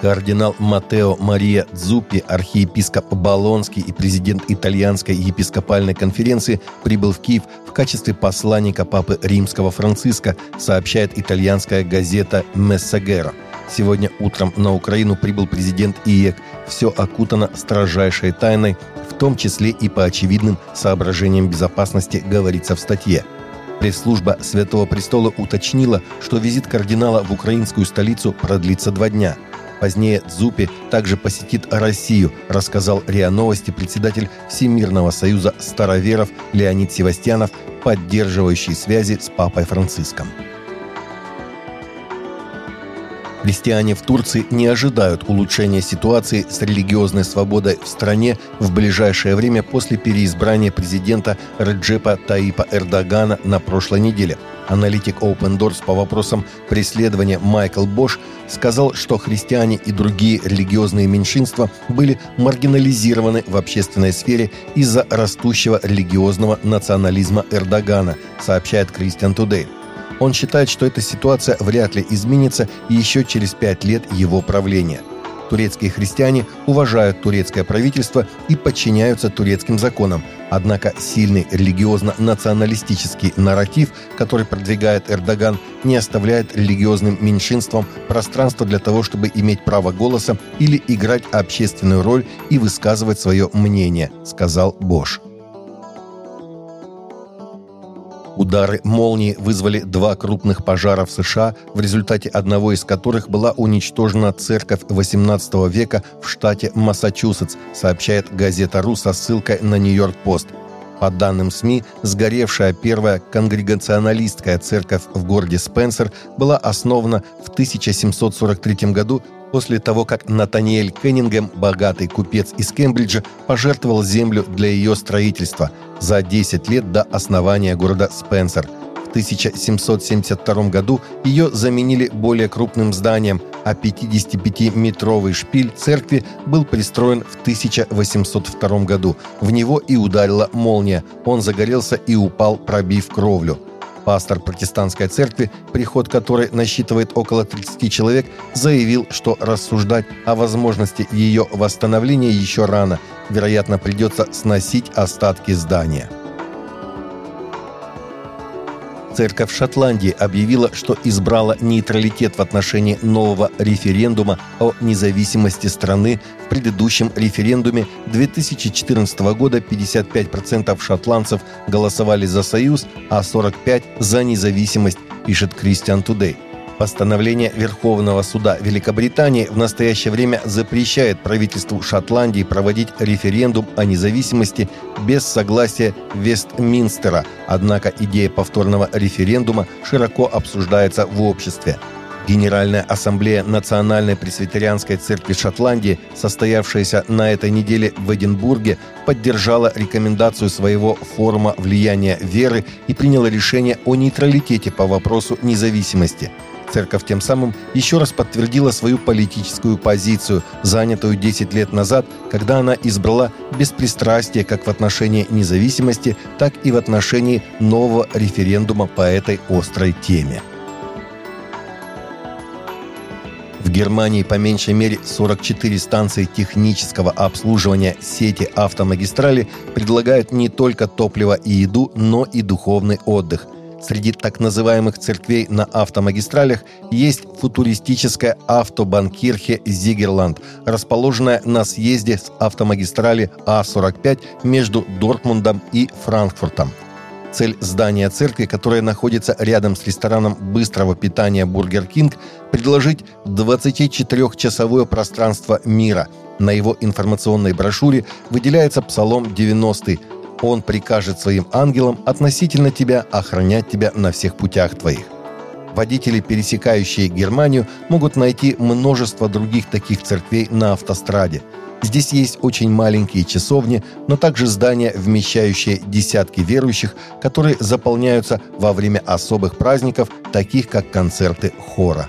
Кардинал Матео Мария Дзуппи, архиепископ Болонский и президент Итальянской епископальной конференции прибыл в Киев в качестве посланника Папы Римского Франциска, сообщает итальянская газета «Мессагеро». Сегодня утром на Украину прибыл президент ИЕК. Все окутано строжайшей тайной, в том числе и по очевидным соображениям безопасности, говорится в статье. Пресс-служба Святого Престола уточнила, что визит кардинала в украинскую столицу продлится два дня. Позднее Дзупи также посетит Россию, рассказал РИА Новости председатель Всемирного союза староверов Леонид Севастьянов, поддерживающий связи с Папой Франциском. Христиане в Турции не ожидают улучшения ситуации с религиозной свободой в стране в ближайшее время после переизбрания президента Реджепа Таипа Эрдогана на прошлой неделе. Аналитик Open Doors по вопросам преследования Майкл Бош сказал, что христиане и другие религиозные меньшинства были маргинализированы в общественной сфере из-за растущего религиозного национализма Эрдогана, сообщает Christian Today. Он считает, что эта ситуация вряд ли изменится еще через пять лет его правления. Турецкие христиане уважают турецкое правительство и подчиняются турецким законам, однако сильный религиозно-националистический нарратив, который продвигает Эрдоган, не оставляет религиозным меньшинствам пространства для того, чтобы иметь право голоса или играть общественную роль и высказывать свое мнение, сказал Бош. Удары молнии вызвали два крупных пожара в США, в результате одного из которых была уничтожена церковь XVIII века в штате Массачусетс, сообщает газета «Ру» со ссылкой на «Нью-Йорк-Пост». По данным СМИ, сгоревшая первая конгрегационалистская церковь в городе Спенсер была основана в 1743 году после того, как Натаниэль Кеннингем, богатый купец из Кембриджа, пожертвовал землю для ее строительства за 10 лет до основания города Спенсер. В 1772 году ее заменили более крупным зданием, а 55-метровый шпиль церкви был пристроен в 1802 году. В него и ударила молния. Он загорелся и упал, пробив кровлю. Пастор протестантской церкви, приход которой насчитывает около 30 человек, заявил, что рассуждать о возможности ее восстановления еще рано. Вероятно, придется сносить остатки здания. Церковь Шотландии объявила, что избрала нейтралитет в отношении нового референдума о независимости страны. В предыдущем референдуме 2014 года 55% шотландцев голосовали за союз, а 45% за независимость, пишет Christian Today. Постановление Верховного суда Великобритании в настоящее время запрещает правительству Шотландии проводить референдум о независимости без согласия Вестминстера, однако идея повторного референдума широко обсуждается в обществе. Генеральная ассамблея Национальной пресвитерианской церкви Шотландии, состоявшаяся на этой неделе в Эдинбурге, поддержала рекомендацию своего форума влияния веры и приняла решение о нейтралитете по вопросу независимости – Церковь тем самым еще раз подтвердила свою политическую позицию, занятую 10 лет назад, когда она избрала беспристрастие как в отношении независимости, так и в отношении нового референдума по этой острой теме. В Германии по меньшей мере 44 станции технического обслуживания сети автомагистрали предлагают не только топливо и еду, но и духовный отдых – Среди так называемых церквей на автомагистралях есть футуристическая Autobahnkirche Siegerland, расположенная на съезде с автомагистрали А45 между Дортмундом и Франкфуртом. Цель здания церкви, которая находится рядом с рестораном быстрого питания «Burger King», предложить 24-часовое пространство мира. На его информационной брошюре выделяется Псалом 90 он прикажет своим ангелам относительно тебя охранять тебя на всех путях твоих. Водители, пересекающие Германию, могут найти множество других таких церквей на автостраде. Здесь есть очень маленькие часовни, но также здания, вмещающие десятки верующих, которые заполняются во время особых праздников, таких как концерты хора.